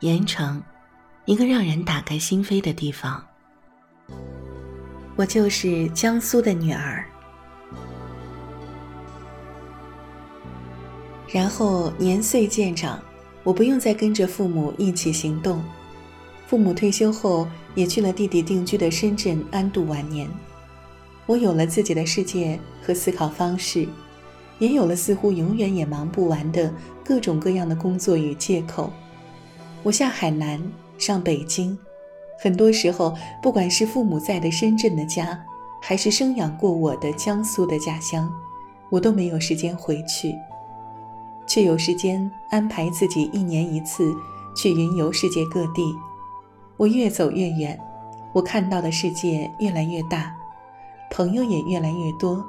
盐城，一个让人打开心扉的地方。我就是江苏的女儿。然后年岁渐长，我不用再跟着父母一起行动。父母退休后，也去了弟弟定居的深圳安度晚年。我有了自己的世界和思考方式，也有了似乎永远也忙不完的各种各样的工作与借口。我下海南，上北京，很多时候，不管是父母在的深圳的家，还是生养过我的江苏的家乡，我都没有时间回去。却有时间安排自己一年一次去云游世界各地。我越走越远，我看到的世界越来越大，朋友也越来越多，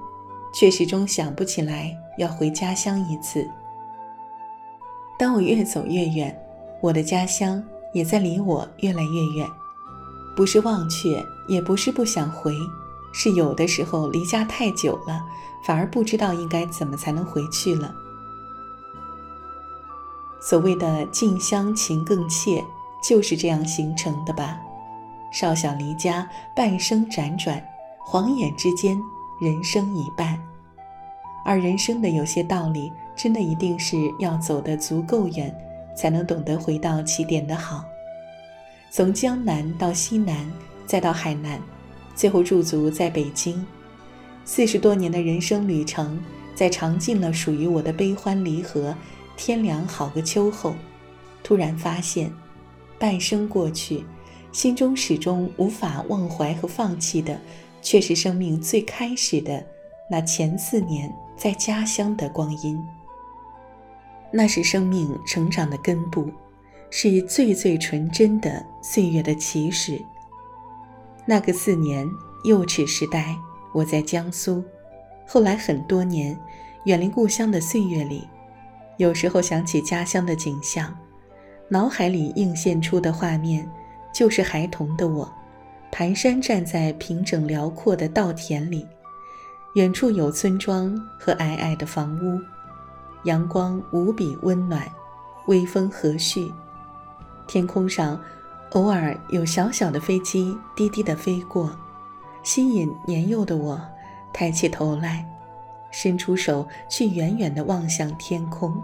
却始终想不起来要回家乡一次。当我越走越远，我的家乡也在离我越来越远。不是忘却，也不是不想回，是有的时候离家太久了，反而不知道应该怎么才能回去了。所谓的近乡情更切，就是这样形成的吧。少小离家，半生辗转，晃眼之间，人生已半。而人生的有些道理，真的一定是要走得足够远，才能懂得回到起点的好。从江南到西南，再到海南，最后驻足在北京，四十多年的人生旅程，在尝尽了属于我的悲欢离合。天凉好个秋后，突然发现，半生过去，心中始终无法忘怀和放弃的，却是生命最开始的那前四年在家乡的光阴。那是生命成长的根部，是最最纯真的岁月的起始。那个四年幼齿时代，我在江苏，后来很多年，远离故乡的岁月里。有时候想起家乡的景象，脑海里映现出的画面，就是孩童的我，蹒跚站在平整辽阔的稻田里，远处有村庄和矮矮的房屋，阳光无比温暖，微风和煦，天空上偶尔有小小的飞机低低的飞过，吸引年幼的我抬起头来。伸出手去远远地望向天空，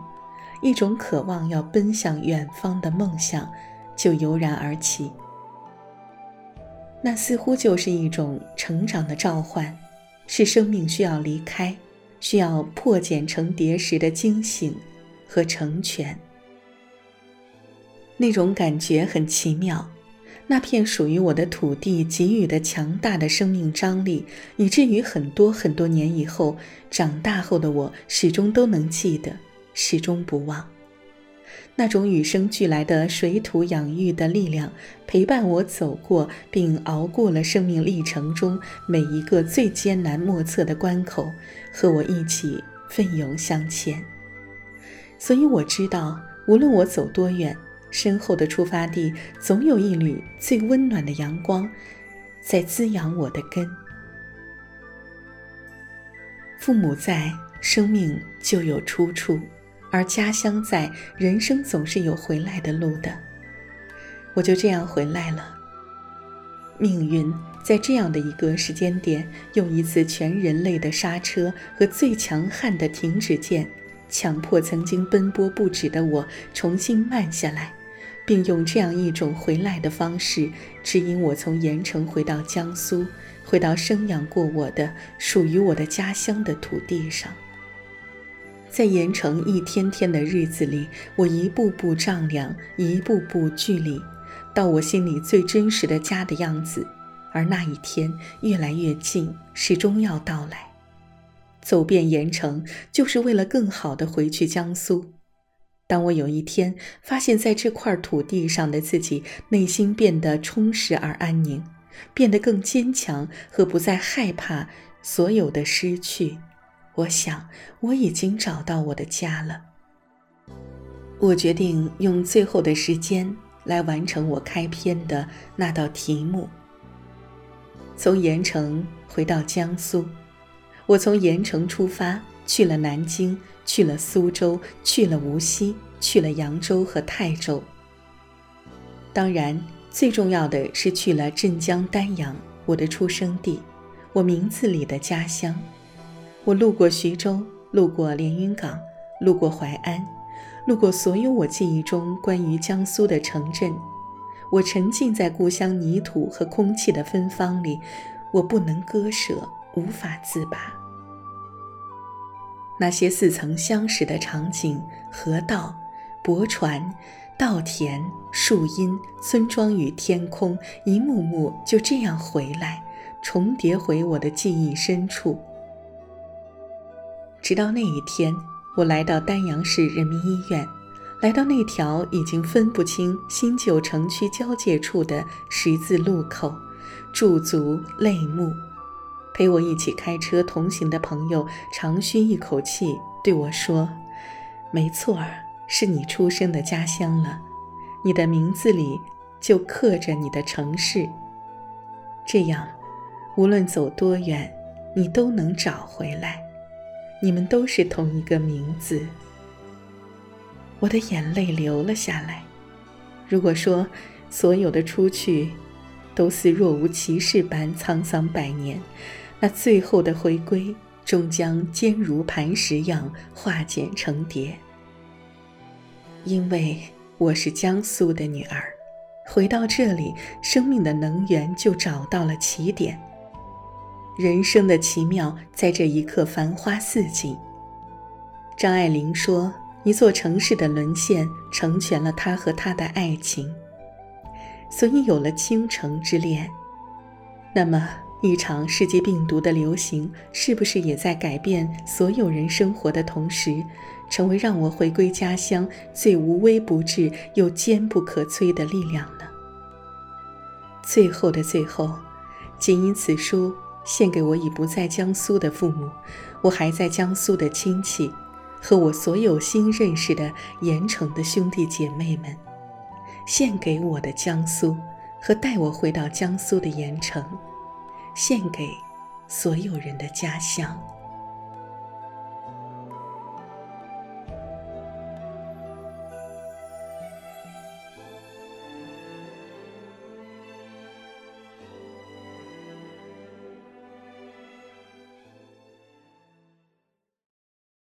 一种渴望要奔向远方的梦想就油然而起。那似乎就是一种成长的召唤，是生命需要离开、需要破茧成蝶时的惊醒和成全。那种感觉很奇妙。那片属于我的土地给予的强大的生命张力，以至于很多很多年以后，长大后的我始终都能记得，始终不忘。那种与生俱来的水土养育的力量，陪伴我走过并熬过了生命历程中每一个最艰难莫测的关口，和我一起奋勇向前。所以我知道，无论我走多远。身后的出发地，总有一缕最温暖的阳光，在滋养我的根。父母在，生命就有出处；而家乡在，人生总是有回来的路的。我就这样回来了。命运在这样的一个时间点，用一次全人类的刹车和最强悍的停止键，强迫曾经奔波不止的我重新慢下来。并用这样一种回来的方式，指引我从盐城回到江苏，回到生养过我的、属于我的家乡的土地上。在盐城一天天的日子里，我一步步丈量，一步步距离，到我心里最真实的家的样子。而那一天越来越近，始终要到来。走遍盐城，就是为了更好的回去江苏。当我有一天发现，在这块土地上的自己，内心变得充实而安宁，变得更坚强和不再害怕所有的失去，我想我已经找到我的家了。我决定用最后的时间来完成我开篇的那道题目。从盐城回到江苏，我从盐城出发。去了南京，去了苏州，去了无锡，去了扬州和泰州。当然，最重要的是去了镇江丹阳，我的出生地，我名字里的家乡。我路过徐州，路过连云港，路过淮安，路过所有我记忆中关于江苏的城镇。我沉浸在故乡泥土和空气的芬芳里，我不能割舍，无法自拔。那些似曾相识的场景，河道、泊船、稻田、树荫、村庄与天空，一幕幕就这样回来，重叠回我的记忆深处。直到那一天，我来到丹阳市人民医院。来到那条已经分不清新旧城区交界处的十字路口，驻足泪目。陪我一起开车同行的朋友长吁一口气，对我说：“没错儿，是你出生的家乡了，你的名字里就刻着你的城市。这样，无论走多远，你都能找回来。你们都是同一个名字。”我的眼泪流了下来。如果说所有的出去都似若无其事般沧桑百年，那最后的回归终将坚如磐石样化茧成蝶。因为我是江苏的女儿，回到这里，生命的能源就找到了起点。人生的奇妙在这一刻繁花似锦。张爱玲说。一座城市的沦陷，成全了他和她的爱情，所以有了倾城之恋。那么，一场世界病毒的流行，是不是也在改变所有人生活的同时，成为让我回归家乡最无微不至又坚不可摧的力量呢？最后的最后，仅以此书献给我已不在江苏的父母，我还在江苏的亲戚。和我所有新认识的盐城的兄弟姐妹们，献给我的江苏和带我回到江苏的盐城，献给所有人的家乡。